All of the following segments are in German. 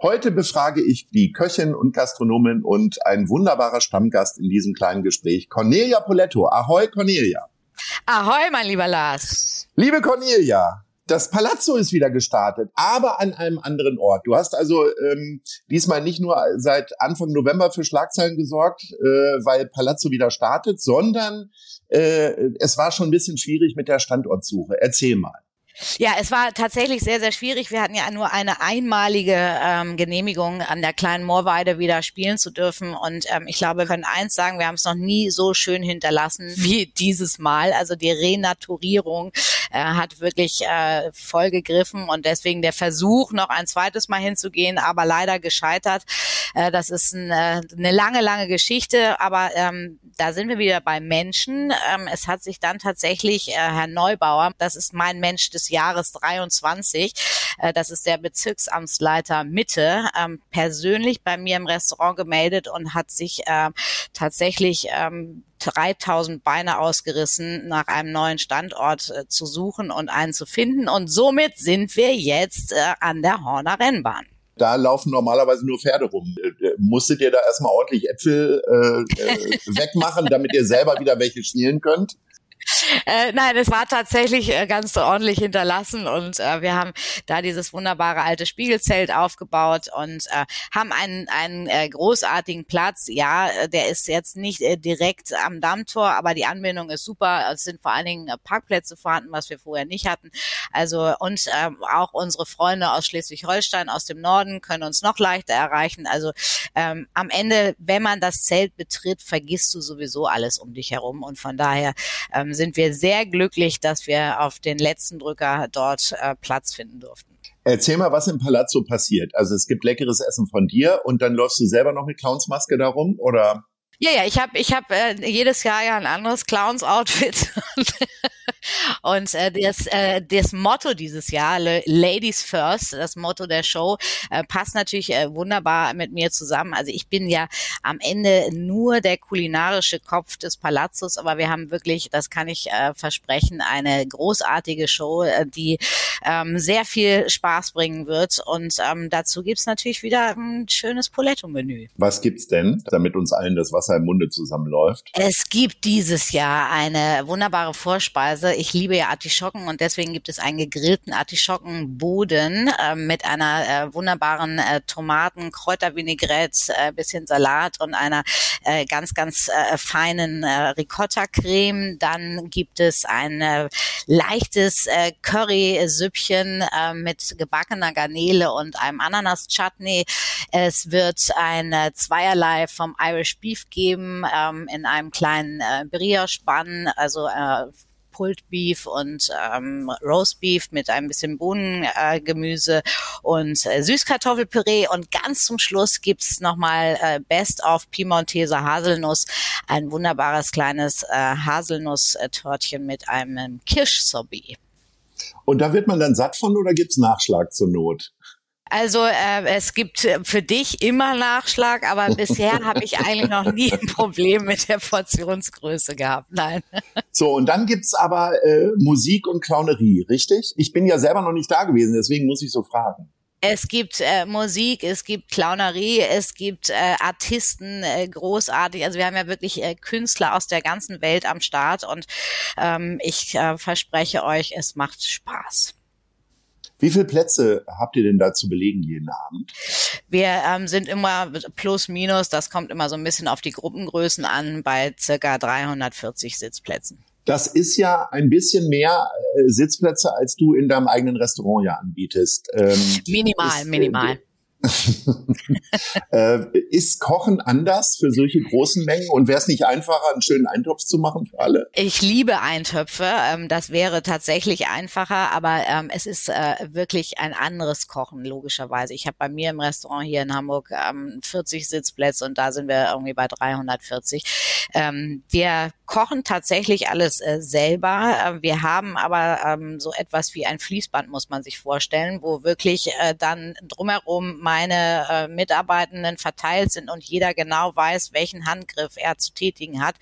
Heute befrage ich die Köchin und Gastronomin und ein wunderbarer Stammgast in diesem kleinen Gespräch, Cornelia Poletto. Ahoi, Cornelia. Ahoi, mein lieber Lars. Liebe Cornelia, das Palazzo ist wieder gestartet, aber an einem anderen Ort. Du hast also ähm, diesmal nicht nur seit Anfang November für Schlagzeilen gesorgt, äh, weil Palazzo wieder startet, sondern äh, es war schon ein bisschen schwierig mit der Standortsuche. Erzähl mal. Ja, es war tatsächlich sehr, sehr schwierig. Wir hatten ja nur eine einmalige ähm, Genehmigung, an der kleinen Moorweide wieder spielen zu dürfen. Und ähm, ich glaube, wir können eins sagen, wir haben es noch nie so schön hinterlassen wie dieses Mal. Also die Renaturierung äh, hat wirklich äh, voll gegriffen und deswegen der Versuch, noch ein zweites Mal hinzugehen, aber leider gescheitert. Äh, das ist ein, äh, eine lange, lange Geschichte, aber ähm, da sind wir wieder bei Menschen. Ähm, es hat sich dann tatsächlich äh, Herr Neubauer, das ist mein Mensch des Jahres 23, äh, das ist der Bezirksamtsleiter Mitte, ähm, persönlich bei mir im Restaurant gemeldet und hat sich äh, tatsächlich ähm, 3000 Beine ausgerissen, nach einem neuen Standort äh, zu suchen und einen zu finden. Und somit sind wir jetzt äh, an der Horner Rennbahn da laufen normalerweise nur Pferde rum. Äh, musstet ihr da erstmal ordentlich Äpfel äh, äh, wegmachen, damit ihr selber wieder welche schnielen könnt? Äh, nein, es war tatsächlich äh, ganz ordentlich hinterlassen und äh, wir haben da dieses wunderbare alte Spiegelzelt aufgebaut und äh, haben einen, einen äh, großartigen Platz. Ja, äh, der ist jetzt nicht äh, direkt am Dammtor, aber die Anbindung ist super. Es sind vor allen Dingen äh, Parkplätze vorhanden, was wir vorher nicht hatten. Also und äh, auch unsere Freunde aus Schleswig-Holstein, aus dem Norden, können uns noch leichter erreichen. Also ähm, am Ende, wenn man das Zelt betritt, vergisst du sowieso alles um dich herum und von daher ähm, sind wir sehr glücklich, dass wir auf den letzten Drücker dort äh, Platz finden durften. Erzähl mal, was im Palazzo passiert. Also es gibt leckeres Essen von dir und dann läufst du selber noch mit Clownsmaske darum oder? Ja, ja, ich habe ich hab, äh, jedes Jahr ja ein anderes Clowns-Outfit. Und äh, das, äh, das Motto dieses Jahr, Ladies First, das Motto der Show, äh, passt natürlich äh, wunderbar mit mir zusammen. Also ich bin ja am Ende nur der kulinarische Kopf des Palazzos, aber wir haben wirklich, das kann ich äh, versprechen, eine großartige Show, äh, die ähm, sehr viel Spaß bringen wird. Und ähm, dazu gibt's natürlich wieder ein schönes Poletto-Menü. Was gibt's denn, damit uns allen das Wasser im Munde zusammenläuft? Es gibt dieses Jahr eine wunderbare Vorspeise. Ich liebe ja Artischocken und deswegen gibt es einen gegrillten Artischockenboden äh, mit einer äh, wunderbaren äh, Tomaten, Kräutervinaigrette, äh, bisschen Salat und einer äh, ganz, ganz äh, feinen äh, Ricotta-Creme. Dann gibt es ein äh, leichtes äh, Curry-Süppchen äh, mit gebackener Garnele und einem Ananas-Chutney. Es wird ein äh, Zweierlei vom Irish Beef geben ähm, in einem kleinen äh, Brioche-Bann, also äh, Pulled Beef und ähm, Roast Beef mit ein bisschen Bohnengemüse äh, und äh, Süßkartoffelpüree. Und ganz zum Schluss gibt's nochmal äh, Best of Piemonteser Haselnuss, ein wunderbares kleines äh, Haselnuss-Törtchen mit einem Kirschsorbet. Und da wird man dann satt von oder gibt's Nachschlag zur Not? Also äh, es gibt äh, für dich immer Nachschlag, aber bisher habe ich eigentlich noch nie ein Problem mit der Portionsgröße gehabt. Nein. So, und dann gibt's aber äh, Musik und Clownerie, richtig? Ich bin ja selber noch nicht da gewesen, deswegen muss ich so fragen. Es gibt äh, Musik, es gibt Clownerie, es gibt äh, Artisten, äh, großartig. Also wir haben ja wirklich äh, Künstler aus der ganzen Welt am Start und ähm, ich äh, verspreche euch, es macht Spaß. Wie viele Plätze habt ihr denn da zu belegen jeden Abend? Wir ähm, sind immer plus minus, das kommt immer so ein bisschen auf die Gruppengrößen an, bei circa 340 Sitzplätzen. Das ist ja ein bisschen mehr äh, Sitzplätze, als du in deinem eigenen Restaurant ja anbietest. Ähm, minimal, ist, äh, minimal. äh, ist Kochen anders für solche großen Mengen und wäre es nicht einfacher, einen schönen Eintopf zu machen für alle? Ich liebe Eintöpfe. Ähm, das wäre tatsächlich einfacher, aber ähm, es ist äh, wirklich ein anderes Kochen, logischerweise. Ich habe bei mir im Restaurant hier in Hamburg ähm, 40 Sitzplätze und da sind wir irgendwie bei 340. Ähm, wir kochen tatsächlich alles äh, selber. Äh, wir haben aber ähm, so etwas wie ein Fließband, muss man sich vorstellen, wo wirklich äh, dann drumherum meine äh, Mitarbeitenden verteilt sind und jeder genau weiß, welchen Handgriff er zu tätigen hat.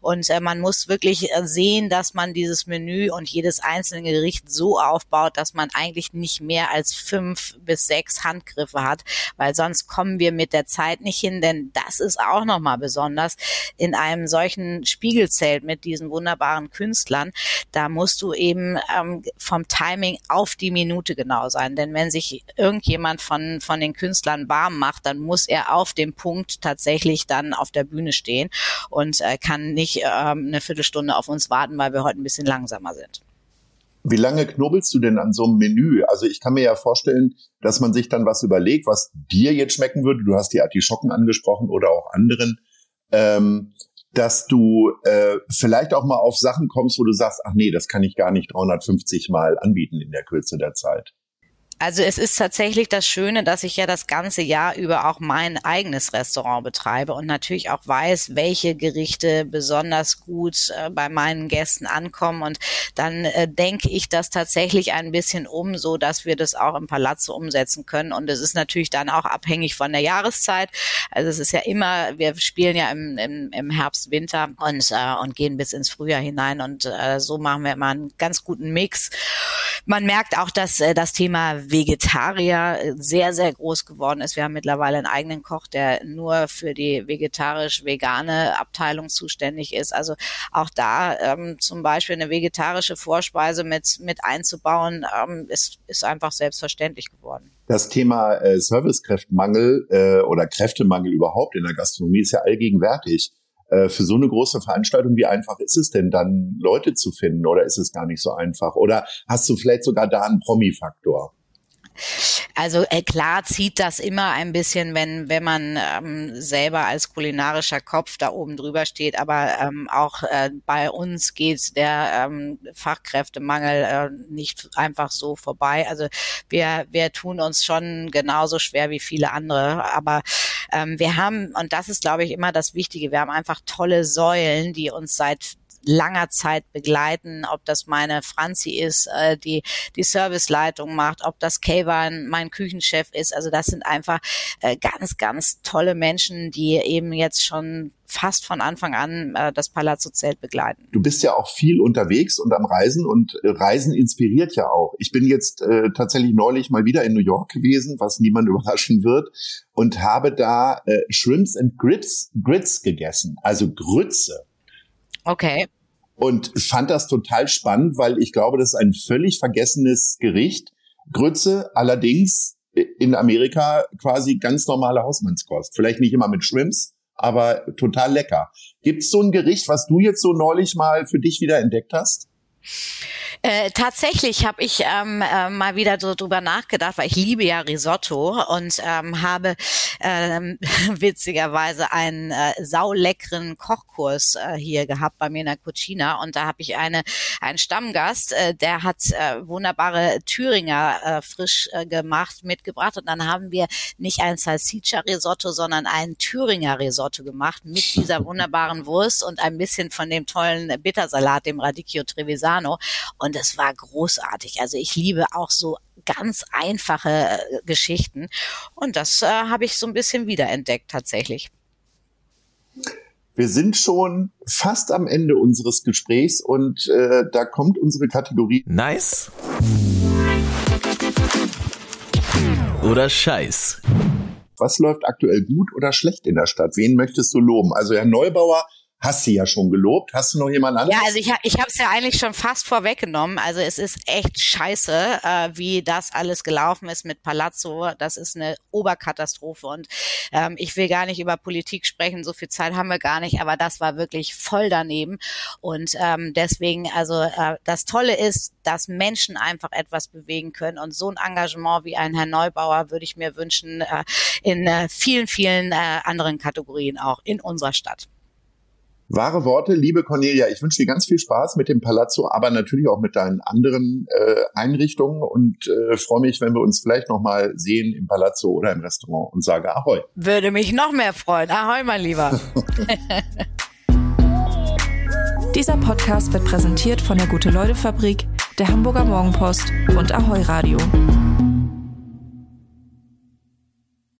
Und äh, man muss wirklich äh, sehen, dass man dieses Menü und jedes einzelne Gericht so aufbaut, dass man eigentlich nicht mehr als fünf bis sechs Handgriffe hat, weil sonst kommen wir mit der Zeit nicht hin, denn das ist auch nochmal besonders in einem solchen Spiegelzelt mit diesen wunderbaren Künstlern. Da musst du eben ähm, vom Timing auf die Minute genau sein, denn wenn sich irgendjemand von, von den den Künstlern warm macht, dann muss er auf dem Punkt tatsächlich dann auf der Bühne stehen und äh, kann nicht ähm, eine Viertelstunde auf uns warten, weil wir heute ein bisschen langsamer sind. Wie lange knobelst du denn an so einem Menü? Also ich kann mir ja vorstellen, dass man sich dann was überlegt, was dir jetzt schmecken würde. Du hast die Artischocken angesprochen oder auch anderen. Ähm, dass du äh, vielleicht auch mal auf Sachen kommst, wo du sagst, ach nee, das kann ich gar nicht 350 Mal anbieten in der Kürze der Zeit. Also es ist tatsächlich das Schöne, dass ich ja das ganze Jahr über auch mein eigenes Restaurant betreibe und natürlich auch weiß, welche Gerichte besonders gut äh, bei meinen Gästen ankommen. Und dann äh, denke ich das tatsächlich ein bisschen um, so dass wir das auch im Palazzo umsetzen können. Und es ist natürlich dann auch abhängig von der Jahreszeit. Also es ist ja immer, wir spielen ja im, im, im Herbst, Winter und, äh, und gehen bis ins Frühjahr hinein. Und äh, so machen wir immer einen ganz guten Mix. Man merkt auch, dass äh, das Thema Vegetarier äh, sehr, sehr groß geworden ist. Wir haben mittlerweile einen eigenen Koch, der nur für die vegetarisch-vegane Abteilung zuständig ist. Also auch da ähm, zum Beispiel eine vegetarische Vorspeise mit, mit einzubauen, ähm, ist, ist einfach selbstverständlich geworden. Das Thema äh, Servicekräftemangel äh, oder Kräftemangel überhaupt in der Gastronomie ist ja allgegenwärtig. Äh, für so eine große Veranstaltung, wie einfach ist es denn dann, Leute zu finden oder ist es gar nicht so einfach? Oder hast du vielleicht sogar da einen Promi-Faktor? Also äh, klar zieht das immer ein bisschen, wenn wenn man ähm, selber als kulinarischer Kopf da oben drüber steht. Aber ähm, auch äh, bei uns geht der ähm, Fachkräftemangel äh, nicht einfach so vorbei. Also wir wir tun uns schon genauso schwer wie viele andere. Aber wir haben und das ist glaube ich immer das Wichtige. Wir haben einfach tolle Säulen, die uns seit langer Zeit begleiten, ob das meine Franzi ist, äh, die die Serviceleitung macht, ob das Kayvan mein Küchenchef ist. Also das sind einfach äh, ganz, ganz tolle Menschen, die eben jetzt schon fast von Anfang an äh, das Palazzo Zelt begleiten. Du bist ja auch viel unterwegs und am Reisen und äh, Reisen inspiriert ja auch. Ich bin jetzt äh, tatsächlich neulich mal wieder in New York gewesen, was niemand überraschen wird, und habe da äh, Shrimps and Grits, Grits gegessen, also Grütze. Okay. Und fand das total spannend, weil ich glaube, das ist ein völlig vergessenes Gericht. Grütze allerdings in Amerika quasi ganz normale Hausmannskost. Vielleicht nicht immer mit Shrimps, aber total lecker. Gibt es so ein Gericht, was du jetzt so neulich mal für dich wieder entdeckt hast? Äh, tatsächlich habe ich ähm, äh, mal wieder so drüber nachgedacht, weil ich liebe ja Risotto und ähm, habe ähm, witzigerweise einen äh, sauleckeren Kochkurs äh, hier gehabt bei mir in der Cucina. Und da habe ich eine einen Stammgast, äh, der hat äh, wunderbare Thüringer äh, frisch äh, gemacht mitgebracht. Und dann haben wir nicht ein Salsiccia Risotto, sondern ein Thüringer Risotto gemacht mit dieser wunderbaren Wurst und ein bisschen von dem tollen Bittersalat, dem Radicchio Trevisano und und es war großartig. Also ich liebe auch so ganz einfache äh, Geschichten und das äh, habe ich so ein bisschen wiederentdeckt tatsächlich. Wir sind schon fast am Ende unseres Gesprächs und äh, da kommt unsere Kategorie. Nice oder Scheiß. Was läuft aktuell gut oder schlecht in der Stadt? Wen möchtest du loben? Also Herr Neubauer hast sie ja schon gelobt. Hast du noch jemand anderes? Ja, also ich, ich habe es ja eigentlich schon fast vorweggenommen. Also es ist echt scheiße, äh, wie das alles gelaufen ist mit Palazzo. Das ist eine Oberkatastrophe und ähm, ich will gar nicht über Politik sprechen. So viel Zeit haben wir gar nicht, aber das war wirklich voll daneben. Und ähm, deswegen, also äh, das Tolle ist, dass Menschen einfach etwas bewegen können und so ein Engagement wie ein Herr Neubauer würde ich mir wünschen äh, in äh, vielen, vielen äh, anderen Kategorien auch in unserer Stadt. Wahre Worte, liebe Cornelia. Ich wünsche dir ganz viel Spaß mit dem Palazzo, aber natürlich auch mit deinen anderen äh, Einrichtungen und äh, freue mich, wenn wir uns vielleicht noch mal sehen im Palazzo oder im Restaurant und sage Ahoi. Würde mich noch mehr freuen. Ahoi, mein Lieber. Dieser Podcast wird präsentiert von der Gute-Leute-Fabrik, der Hamburger Morgenpost und Ahoi Radio.